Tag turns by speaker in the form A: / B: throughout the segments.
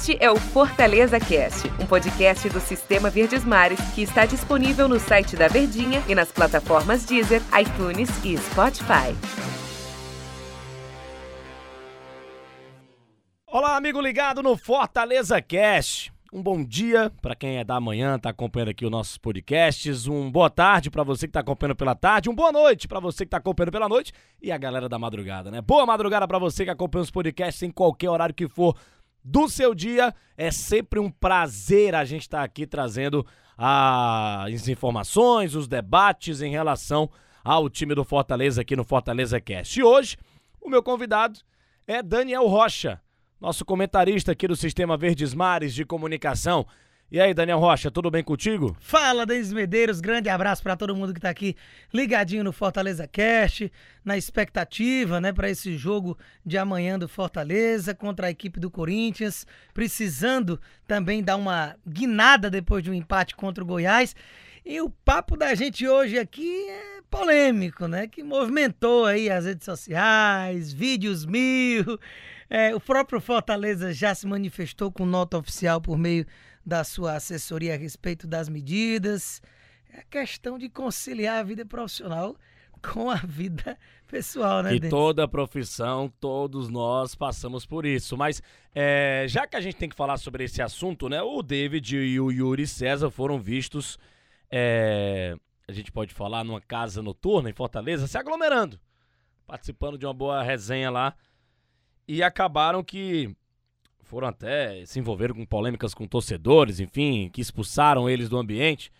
A: Este é o Fortaleza Cast, um podcast do Sistema Verdes Mares que está disponível no site da Verdinha e nas plataformas Deezer, iTunes e Spotify.
B: Olá, amigo ligado no Fortaleza Cast. Um bom dia para quem é da manhã, tá acompanhando aqui os nossos podcasts. Um boa tarde para você que tá acompanhando pela tarde. Um boa noite para você que tá acompanhando pela noite e a galera da madrugada, né? Boa madrugada para você que acompanha os podcasts em qualquer horário que for do seu dia. É sempre um prazer a gente estar tá aqui trazendo as informações, os debates em relação ao time do Fortaleza aqui no Fortaleza Cast. E hoje, o meu convidado é Daniel Rocha, nosso comentarista aqui do Sistema Verdes Mares de Comunicação. E aí, Daniel Rocha, tudo bem contigo?
C: Fala, Denis Medeiros, grande abraço para todo mundo que tá aqui ligadinho no Fortaleza Cast, na expectativa, né, para esse jogo de amanhã do Fortaleza contra a equipe do Corinthians, precisando também dar uma guinada depois de um empate contra o Goiás. E o papo da gente hoje aqui é polêmico, né, que movimentou aí as redes sociais, vídeos mil. É, o próprio Fortaleza já se manifestou com nota oficial por meio da sua assessoria a respeito das medidas. É questão de conciliar a vida profissional com a vida pessoal, né,
B: E toda profissão, todos nós passamos por isso. Mas é, já que a gente tem que falar sobre esse assunto, né? O David e o Yuri César foram vistos, é, a gente pode falar, numa casa noturna em Fortaleza, se aglomerando, participando de uma boa resenha lá. E acabaram que foram até se envolveram com polêmicas com torcedores, enfim, que expulsaram eles do ambiente.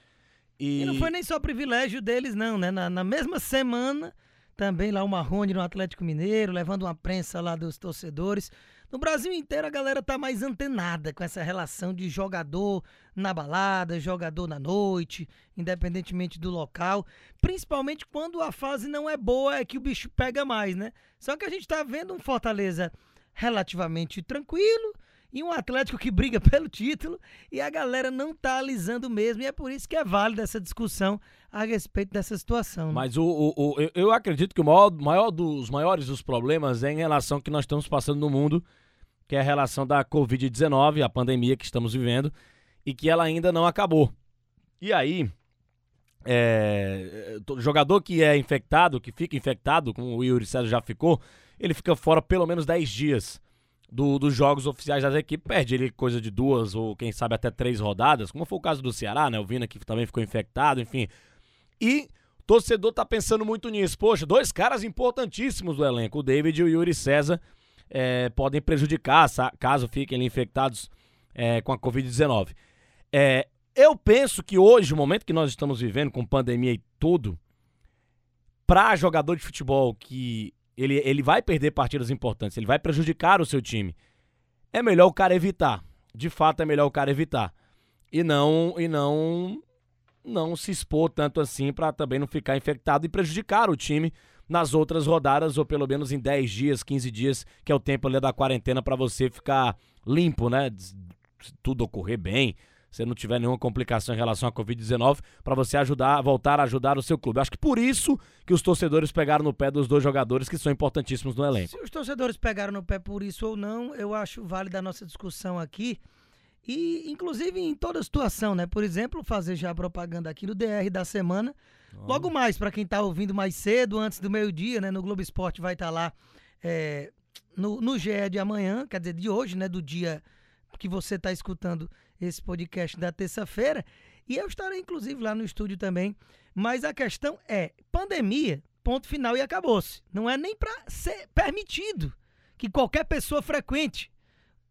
C: E, e não foi nem só privilégio deles, não, né? Na, na mesma semana, também lá o Marrone no Atlético Mineiro, levando uma prensa lá dos torcedores. No Brasil inteiro a galera tá mais antenada com essa relação de jogador na balada, jogador na noite, independentemente do local. Principalmente quando a fase não é boa, é que o bicho pega mais, né? Só que a gente tá vendo um Fortaleza relativamente tranquilo e um Atlético que briga pelo título e a galera não tá alisando mesmo e é por isso que é válida essa discussão a respeito dessa situação. Né?
B: Mas o, o, o, eu acredito que o maior, maior dos maiores dos problemas é em relação que nós estamos passando no mundo, que é a relação da Covid-19, a pandemia que estamos vivendo e que ela ainda não acabou. E aí, é, jogador que é infectado, que fica infectado, como o Yuri César já ficou, ele fica fora pelo menos 10 dias do, dos jogos oficiais das equipes, perde ele coisa de duas ou quem sabe até três rodadas, como foi o caso do Ceará, né? O Vina que também ficou infectado, enfim. E torcedor tá pensando muito nisso. Poxa, dois caras importantíssimos do elenco, o David e o Yuri César, é, podem prejudicar caso fiquem infectados é, com a Covid-19. É, eu penso que hoje, o momento que nós estamos vivendo com pandemia e tudo, para jogador de futebol que ele, ele vai perder partidas importantes, ele vai prejudicar o seu time. É melhor o cara evitar. De fato, é melhor o cara evitar. E não e não não se expor tanto assim para também não ficar infectado e prejudicar o time nas outras rodadas ou pelo menos em 10 dias, 15 dias, que é o tempo ali da quarentena para você ficar limpo, né? Tudo ocorrer bem, você não tiver nenhuma complicação em relação à Covid-19, para você ajudar, voltar a ajudar o seu clube. Acho que por isso que os torcedores pegaram no pé dos dois jogadores que são importantíssimos no elenco.
C: Se os torcedores pegaram no pé por isso ou não, eu acho válida a nossa discussão aqui. E, inclusive, em toda situação, né? Por exemplo, fazer já propaganda aqui no DR da semana. Oh. Logo mais, para quem tá ouvindo mais cedo, antes do meio-dia, né? No Globo Esporte vai estar tá lá é, no, no GE de amanhã, quer dizer, de hoje, né? Do dia que você está escutando esse podcast da terça-feira. E eu estarei, inclusive, lá no estúdio também. Mas a questão é: pandemia, ponto final e acabou-se. Não é nem para ser permitido que qualquer pessoa frequente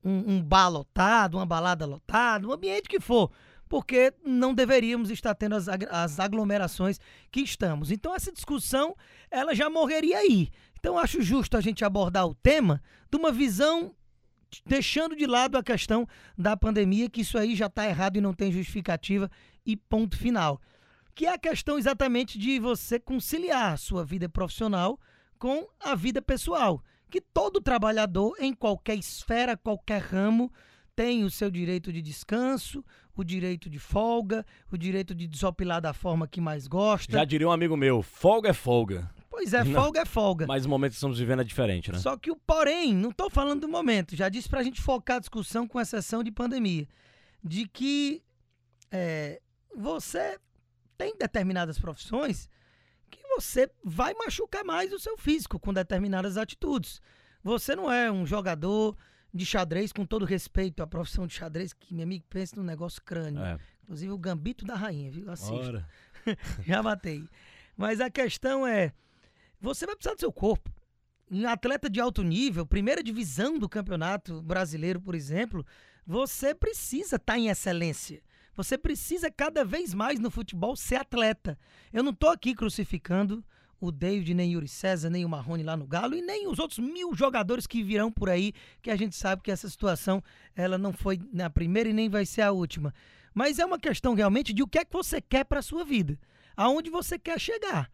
C: um, um bar lotado, uma balada lotada, um ambiente que for. Porque não deveríamos estar tendo as, as aglomerações que estamos. Então, essa discussão, ela já morreria aí. Então, acho justo a gente abordar o tema de uma visão deixando de lado a questão da pandemia, que isso aí já está errado e não tem justificativa, e ponto final. Que é a questão exatamente de você conciliar a sua vida profissional com a vida pessoal. Que todo trabalhador, em qualquer esfera, qualquer ramo, tem o seu direito de descanso, o direito de folga, o direito de desopilar da forma que mais gosta.
B: Já diria um amigo meu, folga é folga.
C: Pois é, folga é folga.
B: Mas o momento que estamos vivendo é diferente, né?
C: Só que o porém, não tô falando do momento, já disse pra gente focar a discussão com exceção de pandemia. De que é, você tem determinadas profissões que você vai machucar mais o seu físico com determinadas atitudes. Você não é um jogador de xadrez, com todo respeito à profissão de xadrez, que meu amigo pensa num negócio crânio.
B: É.
C: Inclusive o gambito da rainha, viu? Assista. Já matei. Mas a questão é, você vai precisar do seu corpo. Em atleta de alto nível, primeira divisão do campeonato brasileiro, por exemplo, você precisa estar em excelência. Você precisa cada vez mais no futebol ser atleta. Eu não tô aqui crucificando o David, nem o Yuri César, nem o Marrone lá no Galo e nem os outros mil jogadores que virão por aí, que a gente sabe que essa situação ela não foi na primeira e nem vai ser a última. Mas é uma questão realmente de o que é que você quer para sua vida, aonde você quer chegar.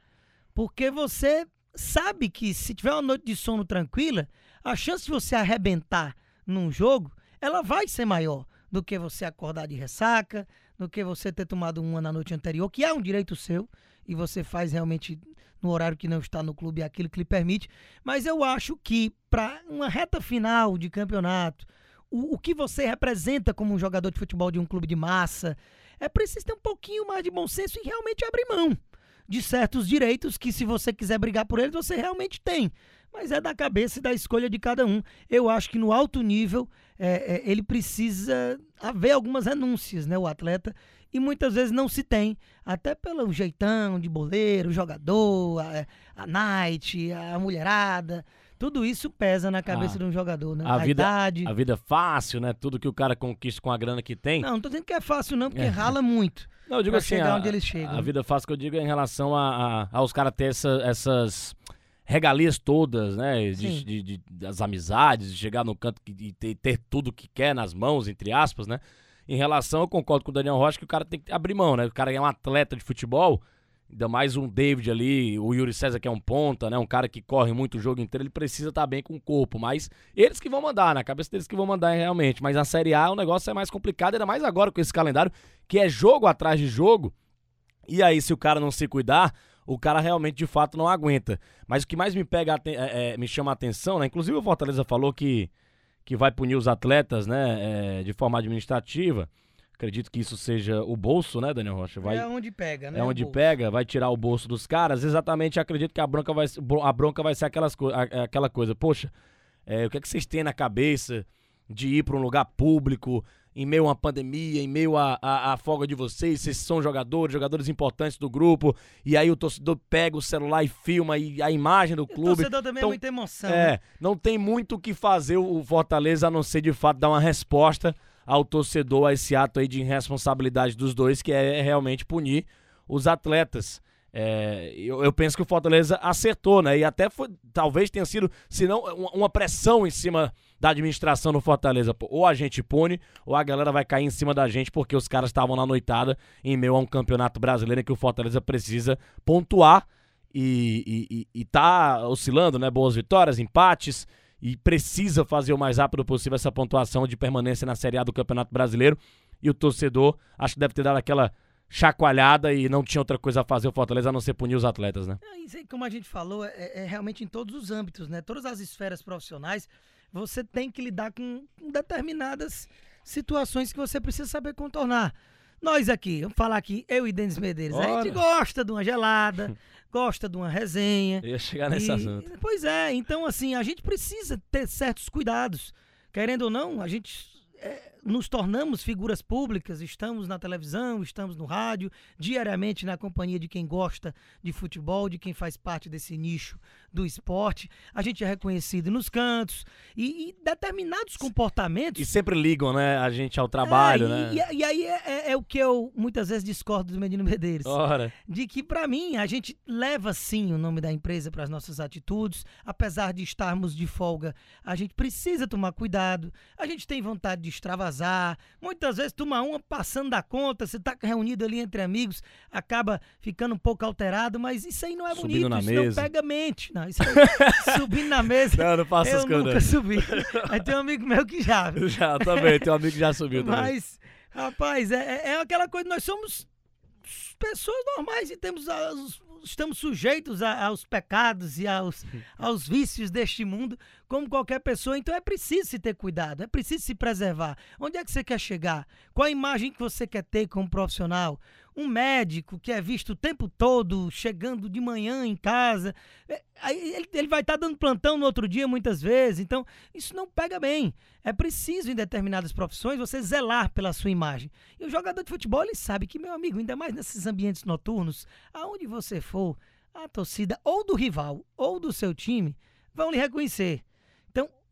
C: Porque você sabe que se tiver uma noite de sono tranquila, a chance de você arrebentar num jogo, ela vai ser maior do que você acordar de ressaca, do que você ter tomado uma na noite anterior, que é um direito seu, e você faz realmente no horário que não está no clube aquilo que lhe permite. Mas eu acho que para uma reta final de campeonato, o, o que você representa como um jogador de futebol de um clube de massa, é preciso ter um pouquinho mais de bom senso e realmente abrir mão de certos direitos que, se você quiser brigar por eles, você realmente tem. Mas é da cabeça e da escolha de cada um. Eu acho que no alto nível é, é, ele precisa haver algumas renúncias, né? O atleta. E muitas vezes não se tem, até pelo jeitão de boleiro, jogador, a, a night, a mulherada. Tudo isso pesa na cabeça
B: Ah,
C: de um jogador, né?
B: A, vida,
C: idade.
B: a vida fácil, né? Tudo que o cara conquista com a grana que tem.
C: Não, não tô dizendo que é fácil, não, porque
B: É.
C: rala muito.
B: Não, eu digo assim,
C: chegar
B: a,
C: onde eles chegam.
B: a vida fácil que eu digo é em relação a, a- aos caras ter essa- essas regalias todas, né? De, de- de- das amizades, de chegar no canto e ter, ter tudo que quer nas mãos, entre aspas, né? Em relação, eu concordo com o Daniel Rocha que o cara tem que abrir mão, né? O cara é um atleta de futebol, ainda mais um David ali, o Yuri César que é um ponta, né? Um cara que corre muito o jogo inteiro, ele precisa estar bem com o corpo, mas eles que vão mandar, na cabeça deles que vão mandar realmente. Mas na Série A o negócio é mais complicado, ainda mais agora com esse calendário, que é jogo atrás de jogo, e aí, se o cara não se cuidar, o cara realmente de fato não aguenta. Mas o que mais me pega, é, é, me chama a atenção, né? Inclusive o Fortaleza falou que, que vai punir os atletas, né? é, de forma administrativa. Acredito que isso seja o bolso, né, Daniel Rocha? Vai,
C: É onde pega, né?
B: é onde pega, vai tirar o bolso dos caras. Exatamente, acredito que a bronca vai, a bronca vai ser aquelas a- aquela coisa. Poxa, é, o que é que vocês têm na cabeça de ir para um lugar público em meio a uma pandemia, em meio à à- à folga de vocês? Vocês são jogadores, jogadores importantes do grupo. E aí o torcedor pega o celular e filma e a imagem do
C: E O
B: clube.
C: torcedor também
B: Então,
C: é muita emoção. né?
B: É, não tem muito o que fazer o Fortaleza a não ser de fato dar uma resposta ao torcedor a esse ato aí de irresponsabilidade dos dois, que é realmente punir os atletas. É, eu, eu penso que o Fortaleza acertou, né? E até foi, talvez tenha sido, se não, uma, pressão em cima da administração no Fortaleza. Ou a gente pune, ou a galera vai cair em cima da gente, porque os caras estavam na noitada em meio a um campeonato brasileiro que o Fortaleza precisa pontuar e, e, e, e tá oscilando, né? Boas vitórias, empates e precisa fazer o mais rápido possível essa pontuação de permanência na Série A do Campeonato Brasileiro. E o torcedor acho que deve ter dado aquela chacoalhada e não tinha outra coisa a fazer o Fortaleza a não ser punir os atletas, né?
C: É, como a gente falou, é, é realmente em todos os âmbitos, né? Todas as esferas profissionais, você tem que lidar com determinadas situações que você precisa saber contornar. Nós aqui, vamos falar aqui, eu e Denis Medeiros, a gente
B: Ora.
C: gosta de uma gelada, gosta de uma resenha.
B: Eu ia chegar nesse
C: E-
B: assunto.
C: Pois é, então assim, a gente precisa ter certos cuidados. Querendo ou não, a gente é, nos tornamos figuras públicas, estamos na televisão, estamos no rádio, diariamente na companhia de quem gosta de futebol, de quem faz parte desse nicho do esporte. A gente é reconhecido nos cantos e, e determinados comportamentos.
B: E sempre ligam, né, a gente ao trabalho,
C: É,
B: né?
C: e, e- e aí é, é- é o que eu muitas vezes discordo do Menino Medeiros
B: Ora,
C: de que pra mim a gente leva sim o nome da empresa para as nossas atitudes, apesar de estarmos de folga, a gente precisa tomar cuidado. A gente tem vontade de extravasar, muitas vezes tomar uma passando da conta, você tá reunido ali entre amigos, acaba ficando um pouco alterado, mas isso aí não é
B: Subindo
C: bonito,
B: na
C: isso
B: mesa.
C: não pega mente, não, isso aí, subindo na mesa.
B: não, não faça
C: Eu
B: coisas.
C: nunca subi. Aí tem um amigo meu que já. viu?
B: Já, também, tem um amigo que já subiu também.
C: Mas, rapaz, é, é- é aquela coisa, nós somos pessoas normais e temos as, estamos sujeitos a, aos pecados e aos, aos vícios deste mundo, como qualquer pessoa. Então é preciso se ter cuidado, é preciso se preservar. Onde é que você quer chegar? Qual a imagem que você quer ter como profissional? Um médico que é visto o tempo todo chegando de manhã em casa, é, ele, vai estar dando plantão no outro dia muitas vezes. Então isso não pega bem. É preciso em determinadas profissões você zelar pela sua imagem. E o jogador de futebol ele sabe que meu amigo, ainda mais nesses ambientes noturnos, aonde você for, a torcida ou do rival ou do seu time vão lhe reconhecer.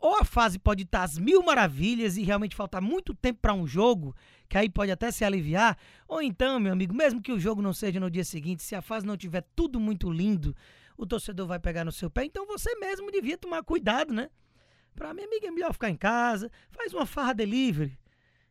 C: Ou a fase pode estar às mil maravilhas e realmente faltar muito tempo para um jogo, que aí pode até se aliviar, ou então, meu amigo, mesmo que o jogo não seja no dia seguinte, se a fase não tiver tudo muito lindo, o torcedor vai pegar no seu pé. Então você mesmo devia tomar cuidado, né? Para minha amiga é melhor ficar em casa, faz uma farra delivery,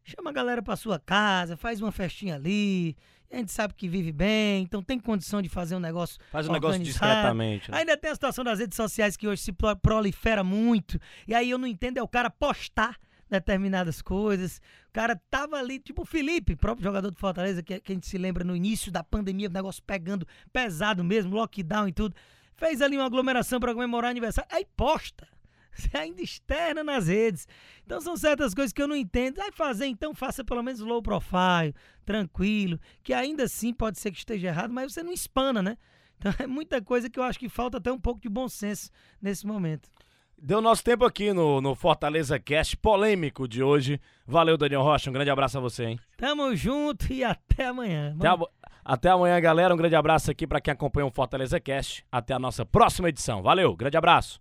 C: chama a galera para sua casa, faz uma festinha ali, a gente sabe que vive bem, então tem condição de fazer um negócio.
B: Faz um negócio discretamente.
C: Né? Ainda tem a situação das redes sociais que hoje se prolifera muito. E aí eu não entendo é o cara postar determinadas coisas. O cara tava ali, tipo o Felipe, próprio jogador do Fortaleza, que, que a gente se lembra no início da pandemia, o negócio pegando pesado mesmo, lockdown e tudo. Fez ali uma aglomeração para comemorar aniversário. Aí posta. Você ainda externa nas redes. Então são certas coisas que eu não entendo. Vai fazer, então faça pelo menos low profile, tranquilo, que ainda assim pode ser que esteja errado, mas você não espana, né? Então é muita coisa que eu acho que falta até um pouco de bom senso nesse momento.
B: Deu nosso tempo aqui no, no Fortaleza Cast polêmico de hoje. Valeu, Daniel Rocha. Um grande abraço a você, hein?
C: Tamo junto e até amanhã.
B: Até, até amanhã, galera. Um grande abraço aqui para quem acompanha o Fortaleza Cast. Até a nossa próxima edição. Valeu, grande abraço.